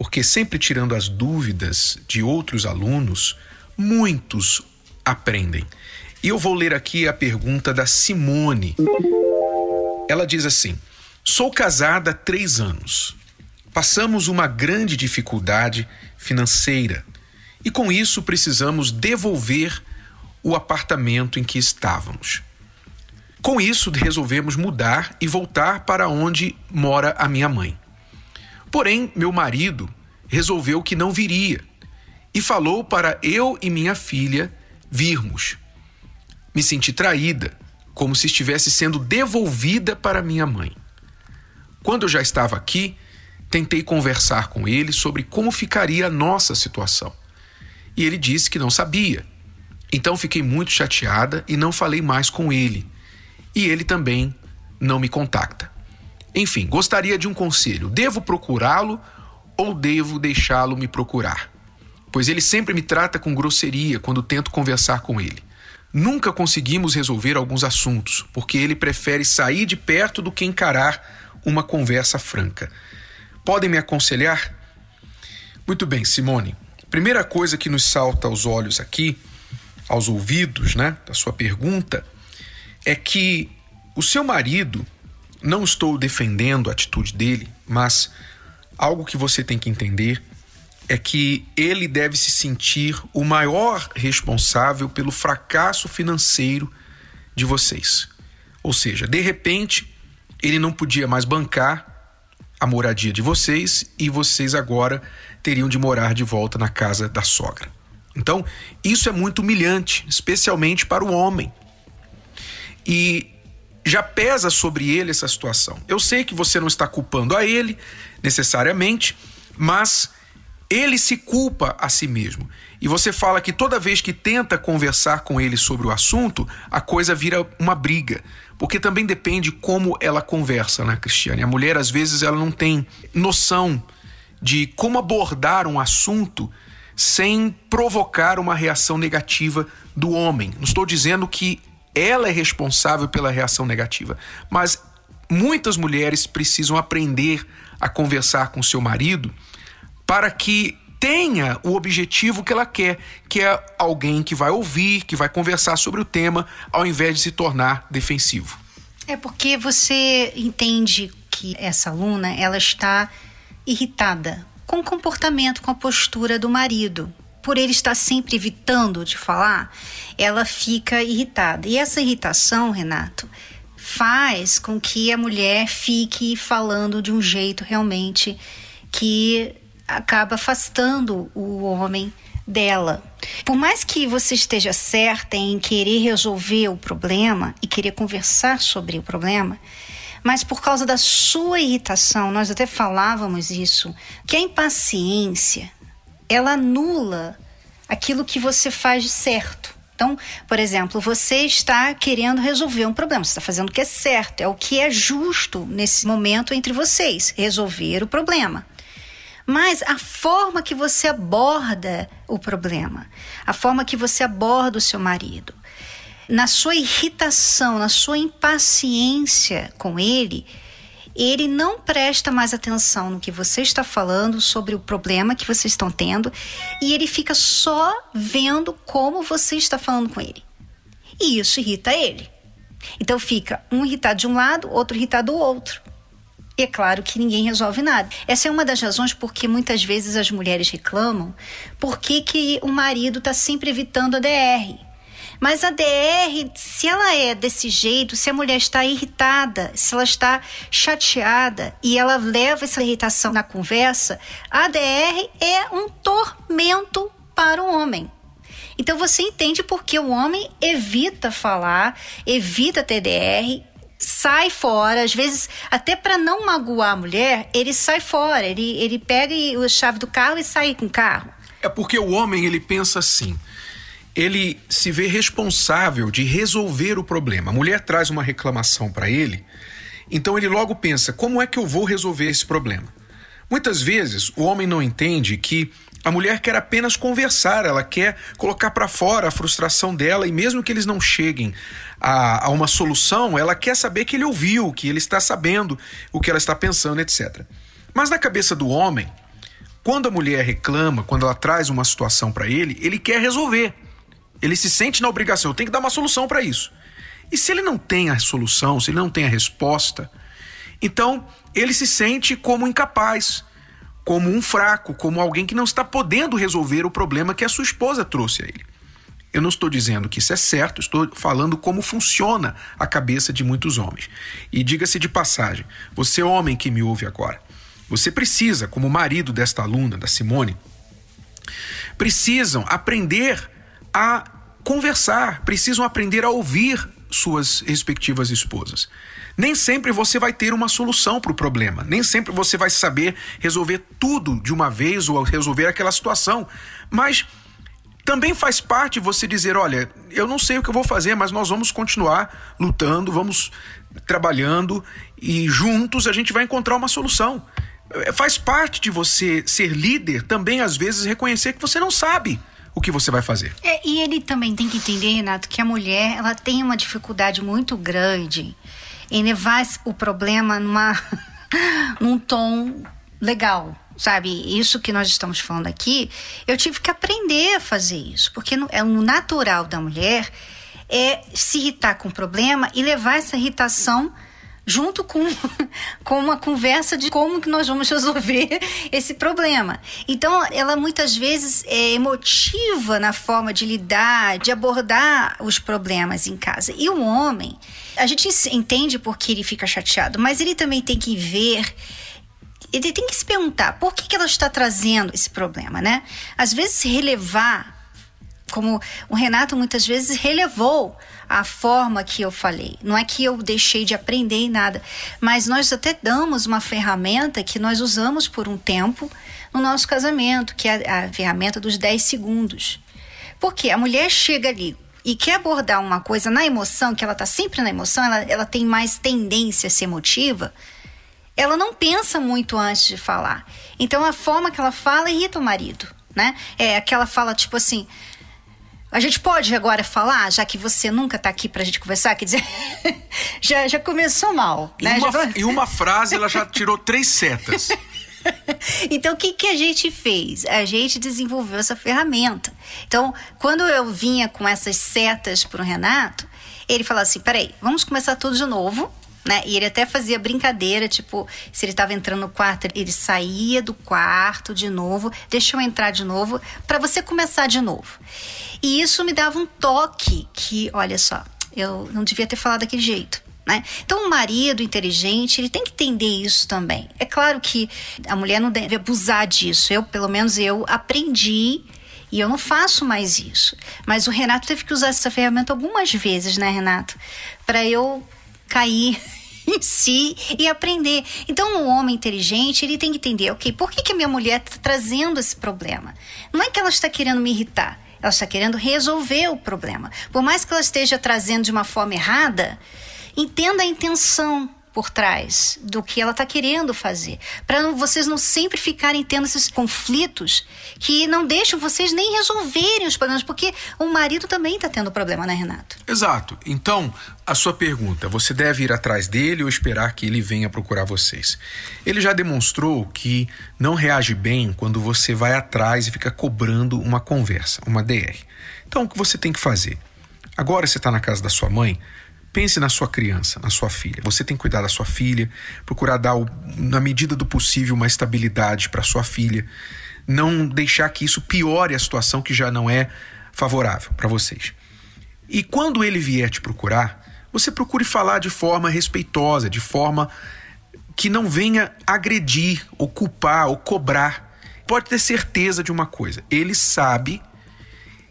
porque sempre tirando as dúvidas de outros alunos, muitos aprendem. E eu vou ler aqui a pergunta da Simone. Ela diz assim: Sou casada há três anos. Passamos uma grande dificuldade financeira e, com isso, precisamos devolver o apartamento em que estávamos. Com isso, resolvemos mudar e voltar para onde mora a minha mãe. Porém, meu marido resolveu que não viria e falou para eu e minha filha virmos. Me senti traída, como se estivesse sendo devolvida para minha mãe. Quando eu já estava aqui, tentei conversar com ele sobre como ficaria a nossa situação. E ele disse que não sabia. Então fiquei muito chateada e não falei mais com ele. E ele também não me contacta. Enfim, gostaria de um conselho. Devo procurá-lo ou devo deixá-lo me procurar? Pois ele sempre me trata com grosseria quando tento conversar com ele. Nunca conseguimos resolver alguns assuntos, porque ele prefere sair de perto do que encarar uma conversa franca. Podem me aconselhar? Muito bem, Simone. Primeira coisa que nos salta aos olhos aqui, aos ouvidos, né, da sua pergunta, é que o seu marido não estou defendendo a atitude dele, mas algo que você tem que entender é que ele deve se sentir o maior responsável pelo fracasso financeiro de vocês. Ou seja, de repente, ele não podia mais bancar a moradia de vocês e vocês agora teriam de morar de volta na casa da sogra. Então, isso é muito humilhante, especialmente para o homem. E já pesa sobre ele essa situação. Eu sei que você não está culpando a ele necessariamente, mas ele se culpa a si mesmo. E você fala que toda vez que tenta conversar com ele sobre o assunto, a coisa vira uma briga. Porque também depende como ela conversa, né, Cristiane? A mulher, às vezes, ela não tem noção de como abordar um assunto sem provocar uma reação negativa do homem. Não estou dizendo que ela é responsável pela reação negativa. Mas muitas mulheres precisam aprender a conversar com seu marido para que tenha o objetivo que ela quer, que é alguém que vai ouvir, que vai conversar sobre o tema, ao invés de se tornar defensivo. É porque você entende que essa aluna ela está irritada com o comportamento, com a postura do marido por ele estar sempre evitando de falar, ela fica irritada. E essa irritação, Renato, faz com que a mulher fique falando de um jeito realmente que acaba afastando o homem dela. Por mais que você esteja certa em querer resolver o problema e querer conversar sobre o problema, mas por causa da sua irritação, nós até falávamos isso, que a impaciência ela anula aquilo que você faz de certo. Então, por exemplo, você está querendo resolver um problema, você está fazendo o que é certo, é o que é justo nesse momento entre vocês, resolver o problema. Mas a forma que você aborda o problema, a forma que você aborda o seu marido, na sua irritação, na sua impaciência com ele, ele não presta mais atenção no que você está falando sobre o problema que vocês estão tendo e ele fica só vendo como você está falando com ele. E isso irrita ele. Então fica um irritado de um lado, outro irritado do outro. E é claro que ninguém resolve nada. Essa é uma das razões porque muitas vezes as mulheres reclamam por que o marido está sempre evitando a DR. Mas a DR, se ela é desse jeito, se a mulher está irritada, se ela está chateada e ela leva essa irritação na conversa, a DR é um tormento para o homem. Então você entende porque o homem evita falar, evita ter DR, sai fora, às vezes até para não magoar a mulher, ele sai fora, ele, ele pega a chave do carro e sai com o carro. É porque o homem ele pensa assim, ele se vê responsável de resolver o problema. A mulher traz uma reclamação para ele, então ele logo pensa: como é que eu vou resolver esse problema? Muitas vezes o homem não entende que a mulher quer apenas conversar, ela quer colocar para fora a frustração dela e mesmo que eles não cheguem a, a, uma solução, ela quer saber que ele ouviu, que ele está sabendo o que ela está pensando, etc. Mas na cabeça do homem, quando a mulher reclama, quando ela traz uma situação para ele, ele quer resolver. Ele se sente na obrigação, eu tenho que dar uma solução para isso. E se ele não tem a solução, se ele não tem a resposta, então ele se sente como incapaz como um fraco, como alguém que não está podendo resolver o problema que a sua esposa trouxe a ele. Eu não estou dizendo que isso é certo, estou falando como funciona a cabeça de muitos homens. E diga-se de passagem, você homem que me ouve agora, você precisa, como marido desta aluna, da Simone, precisam aprender a conversar, precisam aprender a ouvir suas respectivas esposas. Nem sempre você vai ter uma solução para o problema, nem sempre você vai saber resolver tudo de uma vez ou resolver aquela situação, mas também faz parte você dizer: olha, eu não sei o que eu vou fazer, mas nós vamos continuar lutando, vamos trabalhando e juntos a gente vai encontrar uma solução. É, faz parte de você ser líder também, às vezes, reconhecer que você não sabe o que você vai fazer. É, e ele também tem que entender, Renato, que a mulher ela tem uma dificuldade muito grande em levar o problema numa, num tom legal. Sabe, isso que nós estamos falando aqui, eu tive que aprender a fazer isso, porque é o natural da mulher é se irritar com o problema e levar essa irritação junto com, com uma conversa de como que nós vamos resolver esse problema. Então, ela muitas vezes é emotiva na forma de lidar, de abordar os problemas em casa. E o homem, a gente entende porque ele fica chateado, mas ele também tem que ver ele tem que se perguntar por que, que ela está trazendo esse problema, né? Às vezes relevar, como o Renato muitas vezes relevou a forma que eu falei. Não é que eu deixei de aprender nada, mas nós até damos uma ferramenta que nós usamos por um tempo no nosso casamento, que é a ferramenta dos 10 segundos. Porque a mulher chega ali e quer abordar uma coisa na emoção, que ela está sempre na emoção, ela, ela tem mais tendência a ser emotiva, ela não pensa muito antes de falar. Então a forma que ela fala irrita o marido, né? É aquela fala tipo assim: a gente pode agora falar, já que você nunca está aqui para a gente conversar? Quer dizer, já, já começou mal. Né? Em, uma, já... em uma frase, ela já tirou três setas. então, o que, que a gente fez? A gente desenvolveu essa ferramenta. Então, quando eu vinha com essas setas para o Renato, ele falava assim: peraí, vamos começar tudo de novo. Né? E ele até fazia brincadeira, tipo, se ele estava entrando no quarto, ele saía do quarto de novo, deixa eu entrar de novo, para você começar de novo. E isso me dava um toque que, olha só, eu não devia ter falado daquele jeito. Né? Então, o marido inteligente, ele tem que entender isso também. É claro que a mulher não deve abusar disso. Eu, pelo menos, eu aprendi e eu não faço mais isso. Mas o Renato teve que usar essa ferramenta algumas vezes, né, Renato? Para eu cair em si e aprender. Então, um homem inteligente, ele tem que entender, ok, por que, que a minha mulher está trazendo esse problema? Não é que ela está querendo me irritar, ela está querendo resolver o problema. Por mais que ela esteja trazendo de uma forma errada, entenda a intenção por trás do que ela está querendo fazer, para vocês não sempre ficarem tendo esses conflitos que não deixam vocês nem resolverem os problemas, porque o marido também está tendo problema, né, Renato? Exato. Então, a sua pergunta, você deve ir atrás dele ou esperar que ele venha procurar vocês? Ele já demonstrou que não reage bem quando você vai atrás e fica cobrando uma conversa, uma DR. Então, o que você tem que fazer? Agora você está na casa da sua mãe, Pense na sua criança, na sua filha. Você tem que cuidar da sua filha, procurar dar, na medida do possível, uma estabilidade para sua filha. Não deixar que isso piore a situação que já não é favorável para vocês. E quando ele vier te procurar, você procure falar de forma respeitosa, de forma que não venha agredir, ou culpar, ou cobrar. Pode ter certeza de uma coisa: ele sabe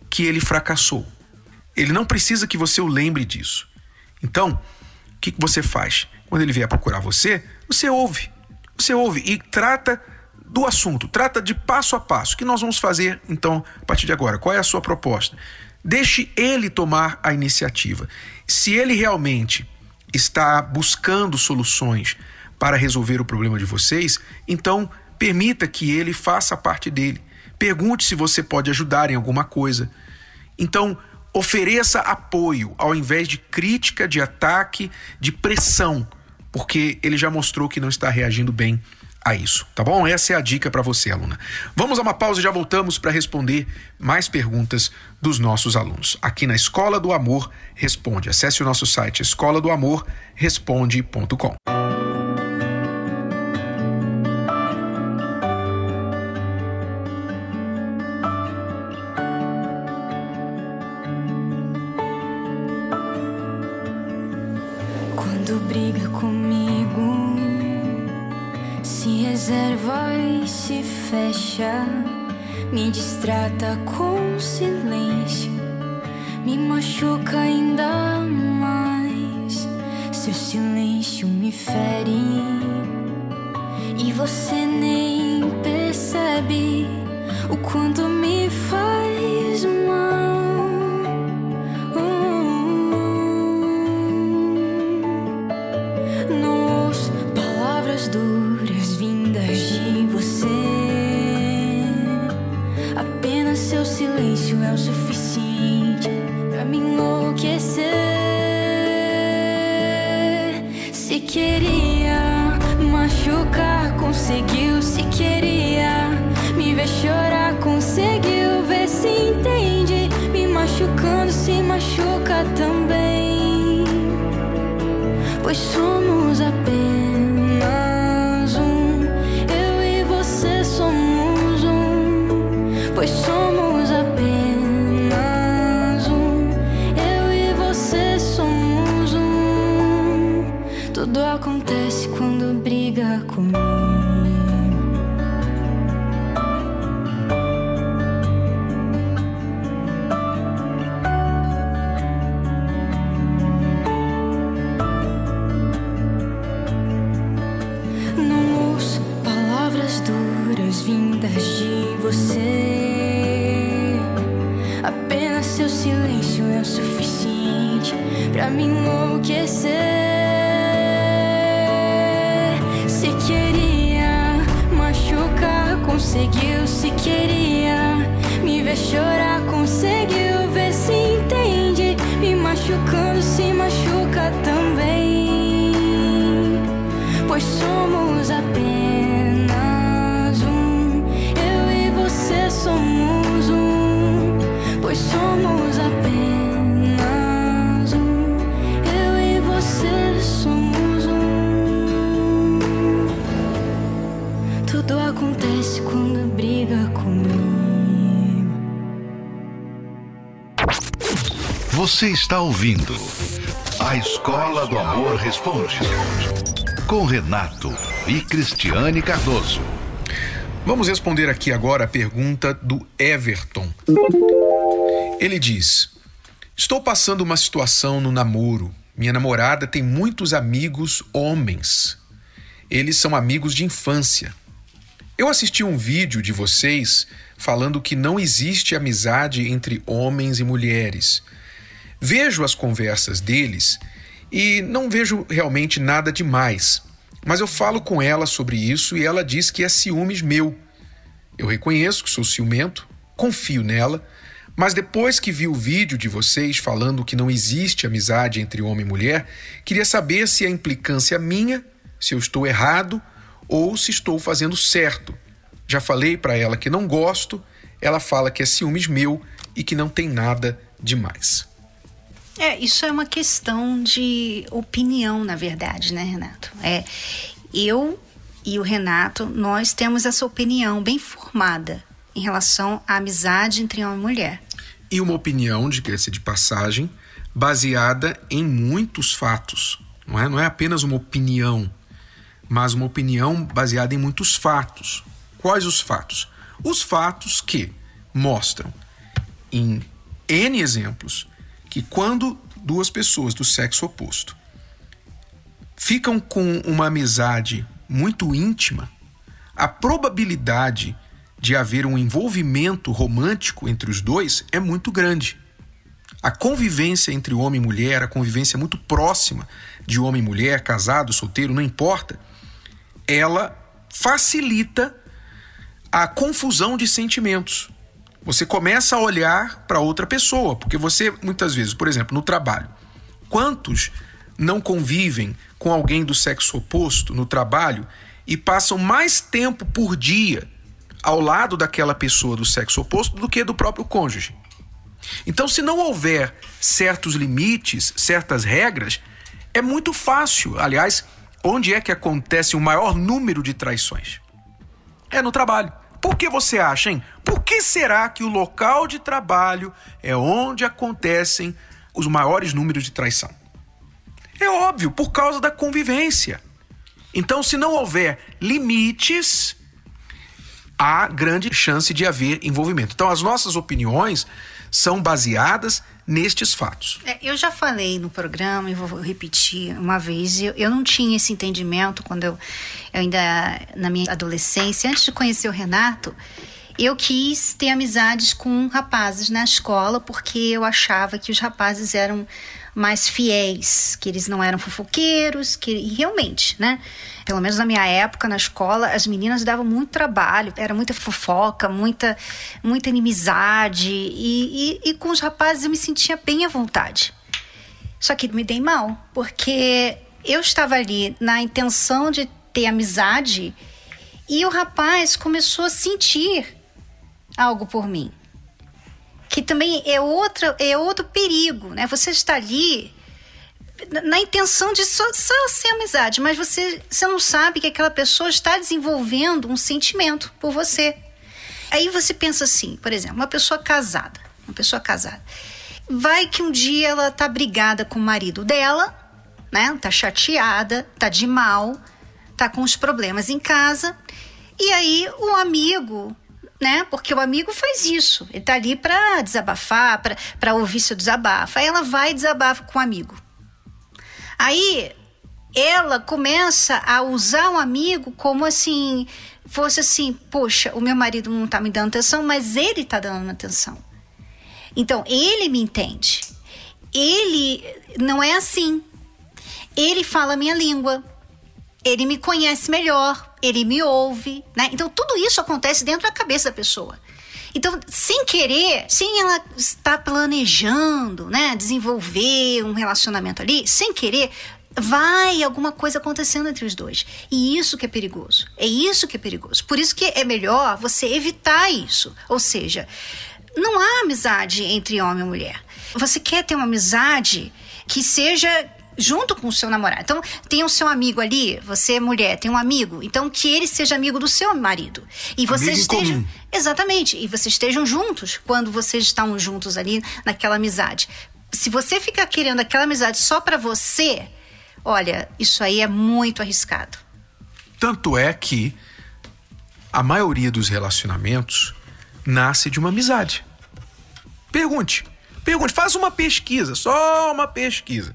que ele fracassou. Ele não precisa que você o lembre disso. Então, o que você faz? Quando ele vier procurar você, você ouve. Você ouve e trata do assunto, trata de passo a passo. O que nós vamos fazer então a partir de agora? Qual é a sua proposta? Deixe ele tomar a iniciativa. Se ele realmente está buscando soluções para resolver o problema de vocês, então permita que ele faça a parte dele. Pergunte se você pode ajudar em alguma coisa. Então, ofereça apoio ao invés de crítica, de ataque, de pressão, porque ele já mostrou que não está reagindo bem a isso, tá bom? Essa é a dica para você, aluna. Vamos a uma pausa e já voltamos para responder mais perguntas dos nossos alunos. Aqui na Escola do Amor Responde. Acesse o nosso site escola me distrata com silêncio, me machuca ainda mais. Seu silêncio me fere suficiente pra me enlouquecer. Se queria machucar, conseguiu. Se queria me ver chorar, conseguiu. Ver se entende. Me machucando, se machuca também. Pois somos Você está ouvindo A Escola do Amor Responde. Com Renato e Cristiane Cardoso. Vamos responder aqui agora a pergunta do Everton. Ele diz: Estou passando uma situação no namoro. Minha namorada tem muitos amigos homens. Eles são amigos de infância. Eu assisti um vídeo de vocês falando que não existe amizade entre homens e mulheres. Vejo as conversas deles e não vejo realmente nada demais. Mas eu falo com ela sobre isso e ela diz que é ciúmes meu. Eu reconheço que sou ciumento, confio nela, mas depois que vi o vídeo de vocês falando que não existe amizade entre homem e mulher, queria saber se é implicância minha, se eu estou errado ou se estou fazendo certo. Já falei para ela que não gosto, ela fala que é ciúmes meu e que não tem nada demais. É, isso é uma questão de opinião, na verdade, né, Renato? É, eu e o Renato, nós temos essa opinião bem formada em relação à amizade entre homem e mulher. E uma opinião, de ser de passagem, baseada em muitos fatos. Não é? não é apenas uma opinião, mas uma opinião baseada em muitos fatos. Quais os fatos? Os fatos que mostram em N exemplos que quando duas pessoas do sexo oposto ficam com uma amizade muito íntima, a probabilidade de haver um envolvimento romântico entre os dois é muito grande. A convivência entre homem e mulher, a convivência muito próxima de homem e mulher, casado, solteiro, não importa, ela facilita a confusão de sentimentos. Você começa a olhar para outra pessoa, porque você muitas vezes, por exemplo, no trabalho, quantos não convivem com alguém do sexo oposto no trabalho e passam mais tempo por dia ao lado daquela pessoa do sexo oposto do que do próprio cônjuge. Então, se não houver certos limites, certas regras, é muito fácil. Aliás, onde é que acontece o maior número de traições? É no trabalho. Por que você acha, hein? Por que será que o local de trabalho é onde acontecem os maiores números de traição? É óbvio, por causa da convivência. Então, se não houver limites, há grande chance de haver envolvimento. Então, as nossas opiniões são baseadas nestes fatos. É, eu já falei no programa e vou repetir uma vez. Eu, eu não tinha esse entendimento quando eu, eu ainda na minha adolescência, antes de conhecer o Renato, eu quis ter amizades com rapazes na escola porque eu achava que os rapazes eram mais fiéis, que eles não eram fofoqueiros, que realmente, né? Pelo menos na minha época na escola, as meninas davam muito trabalho, era muita fofoca, muita muita inimizade e, e, e com os rapazes eu me sentia bem à vontade. Só que me dei mal, porque eu estava ali na intenção de ter amizade e o rapaz começou a sentir algo por mim que também é outro, é outro perigo, né? Você está ali na intenção de só, só ser amizade, mas você, você não sabe que aquela pessoa está desenvolvendo um sentimento por você. Aí você pensa assim, por exemplo, uma pessoa casada, uma pessoa casada, vai que um dia ela tá brigada com o marido dela, né? Tá chateada, tá de mal, tá com os problemas em casa, e aí o amigo né? Porque o amigo faz isso. Ele tá ali para desabafar, para ouvir seu desabafo. Aí ela vai e desabafa com o amigo. Aí ela começa a usar o amigo como assim, fosse assim, poxa, o meu marido não tá me dando atenção, mas ele tá dando atenção. Então, ele me entende. Ele não é assim. Ele fala a minha língua. Ele me conhece melhor ele me ouve, né? Então tudo isso acontece dentro da cabeça da pessoa. Então, sem querer, sem ela estar planejando, né, desenvolver um relacionamento ali, sem querer, vai alguma coisa acontecendo entre os dois. E isso que é perigoso. É isso que é perigoso. Por isso que é melhor você evitar isso. Ou seja, não há amizade entre homem e mulher. Você quer ter uma amizade que seja junto com o seu namorado. Então, tem o seu amigo ali, você é mulher, tem um amigo, então que ele seja amigo do seu marido. E vocês estejam. Exatamente. E vocês estejam juntos quando vocês estão juntos ali naquela amizade. Se você ficar querendo aquela amizade só para você, olha, isso aí é muito arriscado. Tanto é que a maioria dos relacionamentos nasce de uma amizade. Pergunte. Pergunte, faz uma pesquisa, só uma pesquisa.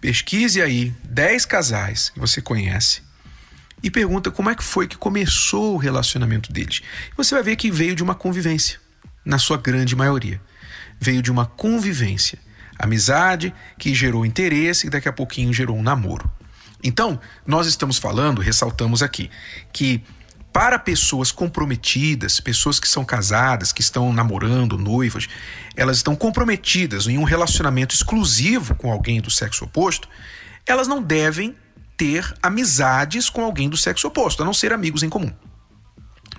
Pesquise aí 10 casais que você conhece e pergunta como é que foi que começou o relacionamento deles. Você vai ver que veio de uma convivência, na sua grande maioria. Veio de uma convivência, amizade que gerou interesse e daqui a pouquinho gerou um namoro. Então, nós estamos falando, ressaltamos aqui, que para pessoas comprometidas, pessoas que são casadas, que estão namorando, noivas, elas estão comprometidas em um relacionamento exclusivo com alguém do sexo oposto, elas não devem ter amizades com alguém do sexo oposto, a não ser amigos em comum.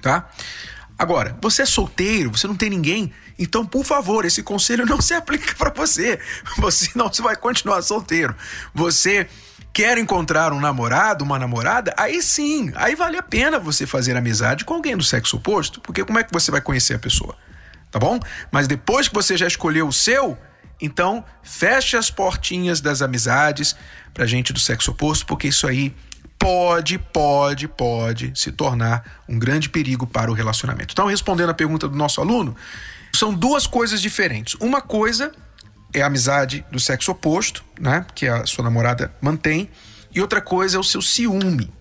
Tá? Agora, você é solteiro, você não tem ninguém, então, por favor, esse conselho não se aplica para você. Você não vai continuar solteiro. Você quer encontrar um namorado, uma namorada, aí sim, aí vale a pena você fazer amizade com alguém do sexo oposto, porque como é que você vai conhecer a pessoa? Tá bom? Mas depois que você já escolheu o seu, então feche as portinhas das amizades pra gente do sexo oposto, porque isso aí pode, pode, pode se tornar um grande perigo para o relacionamento. Então, respondendo a pergunta do nosso aluno, são duas coisas diferentes. Uma coisa é a amizade do sexo oposto, né? Que a sua namorada mantém. e outra coisa é o seu ciúme.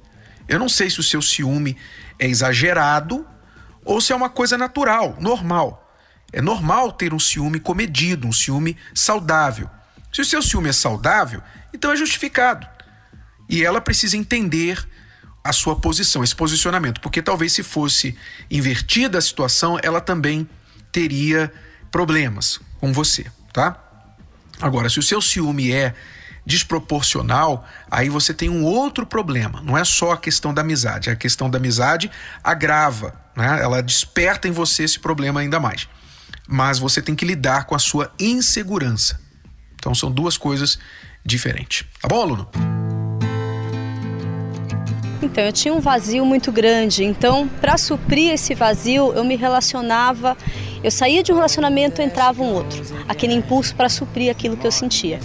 Eu não sei se o seu ciúme é exagerado ou se é uma coisa natural, normal. É normal ter um ciúme comedido, um ciúme saudável. Se o seu ciúme é saudável, então é justificado. E ela precisa entender a sua posição, esse posicionamento, porque talvez se fosse invertida a situação, ela também teria problemas com você, tá? Agora, se o seu ciúme é desproporcional, aí você tem um outro problema. Não é só a questão da amizade, a questão da amizade agrava, né? Ela desperta em você esse problema ainda mais. Mas você tem que lidar com a sua insegurança. Então são duas coisas diferentes. Tá bom, aluno? Então, eu tinha um vazio muito grande. Então, para suprir esse vazio, eu me relacionava. Eu saía de um relacionamento, entrava um outro. Aquele impulso para suprir aquilo que eu sentia.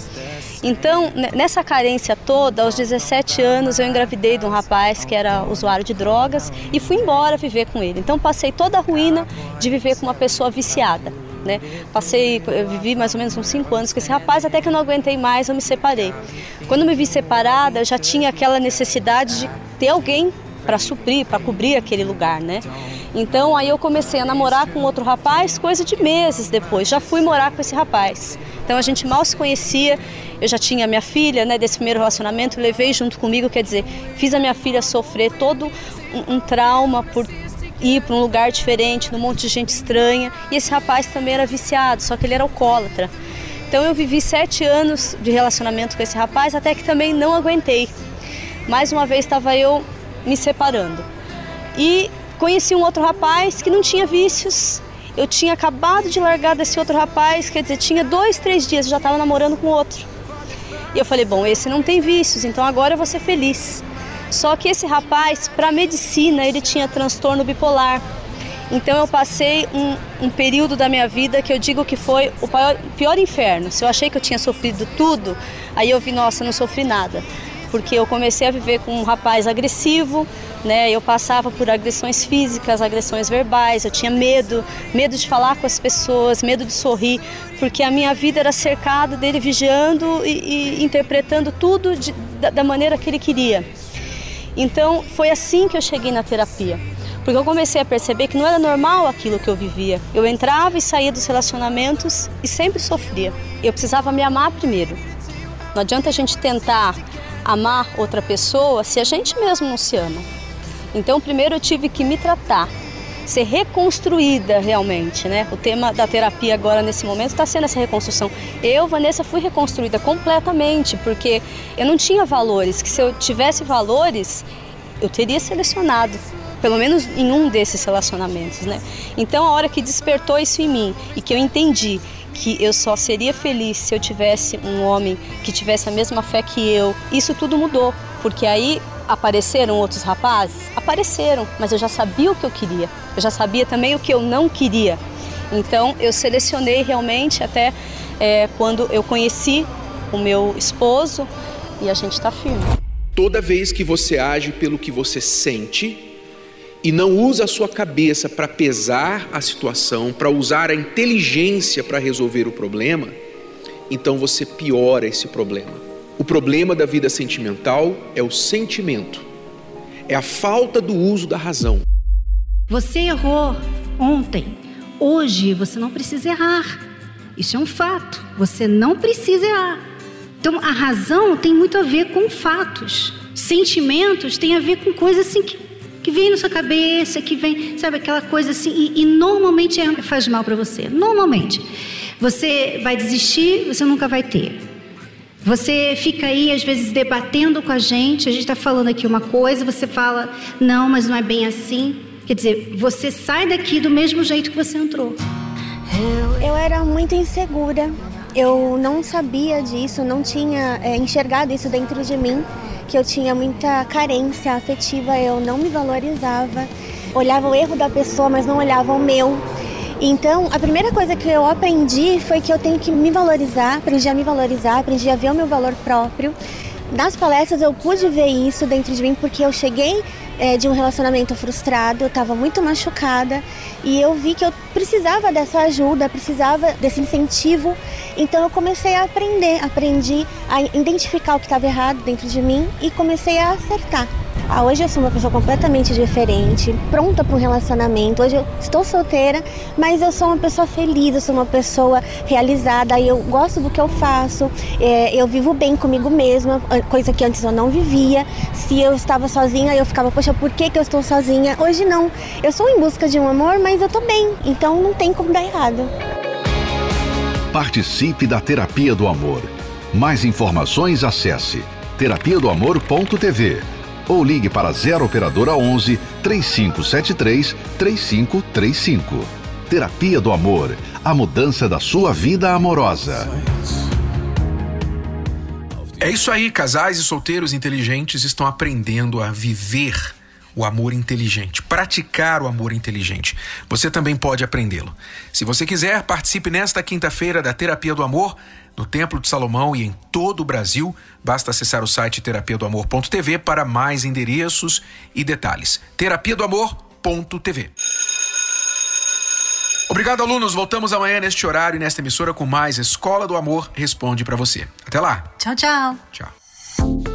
Então, nessa carência toda, aos 17 anos, eu engravidei de um rapaz que era usuário de drogas e fui embora viver com ele. Então, passei toda a ruína de viver com uma pessoa viciada. Né? Passei, eu vivi mais ou menos uns cinco anos com esse rapaz, até que eu não aguentei mais, eu me separei. Quando me vi separada, eu já tinha aquela necessidade de ter alguém para suprir, para cobrir aquele lugar, né? Então aí eu comecei a namorar com outro rapaz, coisa de meses depois. Já fui morar com esse rapaz. Então a gente mal se conhecia. Eu já tinha minha filha, né, desse primeiro relacionamento, levei junto comigo, quer dizer, fiz a minha filha sofrer todo um, um trauma por ir para um lugar diferente, num monte de gente estranha. E esse rapaz também era viciado, só que ele era alcoólatra. Então eu vivi sete anos de relacionamento com esse rapaz, até que também não aguentei. Mais uma vez estava eu me separando. E conheci um outro rapaz que não tinha vícios. Eu tinha acabado de largar desse outro rapaz, quer dizer, tinha dois, três dias, eu já estava namorando com outro. E eu falei, bom, esse não tem vícios, então agora eu vou ser feliz. Só que esse rapaz, para medicina, ele tinha transtorno bipolar. Então eu passei um, um, período da minha vida que eu digo que foi o pior, pior inferno. Se eu achei que eu tinha sofrido tudo, aí eu vi, nossa, não sofri nada porque eu comecei a viver com um rapaz agressivo, né? Eu passava por agressões físicas, agressões verbais, eu tinha medo, medo de falar com as pessoas, medo de sorrir, porque a minha vida era cercada dele vigiando e, e interpretando tudo de, da, da maneira que ele queria. Então foi assim que eu cheguei na terapia. Porque eu comecei a perceber que não era normal aquilo que eu vivia. Eu entrava e saía dos relacionamentos e sempre sofria. Eu precisava me amar primeiro. Não adianta a gente tentar amar outra pessoa se a gente mesmo não se ama. Então, primeiro eu tive que me tratar, ser reconstruída realmente, né? O tema da terapia agora nesse momento está sendo essa reconstrução. Eu, Vanessa, fui reconstruída completamente porque eu não tinha valores. Que se eu tivesse valores, eu teria selecionado pelo menos em um desses relacionamentos, né? Então, a hora que despertou isso em mim e que eu entendi que eu só seria feliz se eu tivesse um homem que tivesse a mesma fé que eu. Isso tudo mudou, porque aí apareceram outros rapazes? Apareceram, mas eu já sabia o que eu queria. Eu já sabia também o que eu não queria. Então eu selecionei realmente até é, quando eu conheci o meu esposo e a gente está firme. Toda vez que você age pelo que você sente, e não usa a sua cabeça para pesar a situação, para usar a inteligência para resolver o problema, então você piora esse problema. O problema da vida sentimental é o sentimento, é a falta do uso da razão. Você errou ontem, hoje você não precisa errar. Isso é um fato, você não precisa errar. Então a razão tem muito a ver com fatos. Sentimentos tem a ver com coisas assim que que vem na sua cabeça, que vem, sabe, aquela coisa assim, e, e normalmente é, faz mal para você. Normalmente. Você vai desistir, você nunca vai ter. Você fica aí, às vezes, debatendo com a gente, a gente está falando aqui uma coisa, você fala, não, mas não é bem assim. Quer dizer, você sai daqui do mesmo jeito que você entrou. Eu era muito insegura. Eu não sabia disso, não tinha é, enxergado isso dentro de mim que eu tinha muita carência afetiva, eu não me valorizava, olhava o erro da pessoa, mas não olhava o meu. Então, a primeira coisa que eu aprendi foi que eu tenho que me valorizar, aprendi a me valorizar, aprendi a ver o meu valor próprio, nas palestras eu pude ver isso dentro de mim porque eu cheguei é, de um relacionamento frustrado, eu estava muito machucada e eu vi que eu precisava dessa ajuda, precisava desse incentivo. Então eu comecei a aprender, aprendi a identificar o que estava errado dentro de mim e comecei a acertar. Ah, hoje eu sou uma pessoa completamente diferente, pronta para um relacionamento. Hoje eu estou solteira, mas eu sou uma pessoa feliz, eu sou uma pessoa realizada, eu gosto do que eu faço, é, eu vivo bem comigo mesma, coisa que antes eu não vivia. Se eu estava sozinha, eu ficava, poxa, por que, que eu estou sozinha? Hoje não. Eu sou em busca de um amor, mas eu estou bem, então não tem como dar errado. Participe da Terapia do Amor. Mais informações acesse terapia do amor.tv ou ligue para 0 operadora 11 3573 3535. Terapia do Amor, a mudança da sua vida amorosa. É isso aí, casais e solteiros inteligentes estão aprendendo a viver o amor inteligente, praticar o amor inteligente. Você também pode aprendê-lo. Se você quiser, participe nesta quinta-feira da Terapia do Amor no Templo de Salomão e em todo o Brasil. Basta acessar o site terapia do amor.tv para mais endereços e detalhes. terapia do amor.tv. Obrigado, alunos. Voltamos amanhã neste horário e nesta emissora com mais Escola do Amor Responde para você. Até lá. Tchau, tchau. Tchau.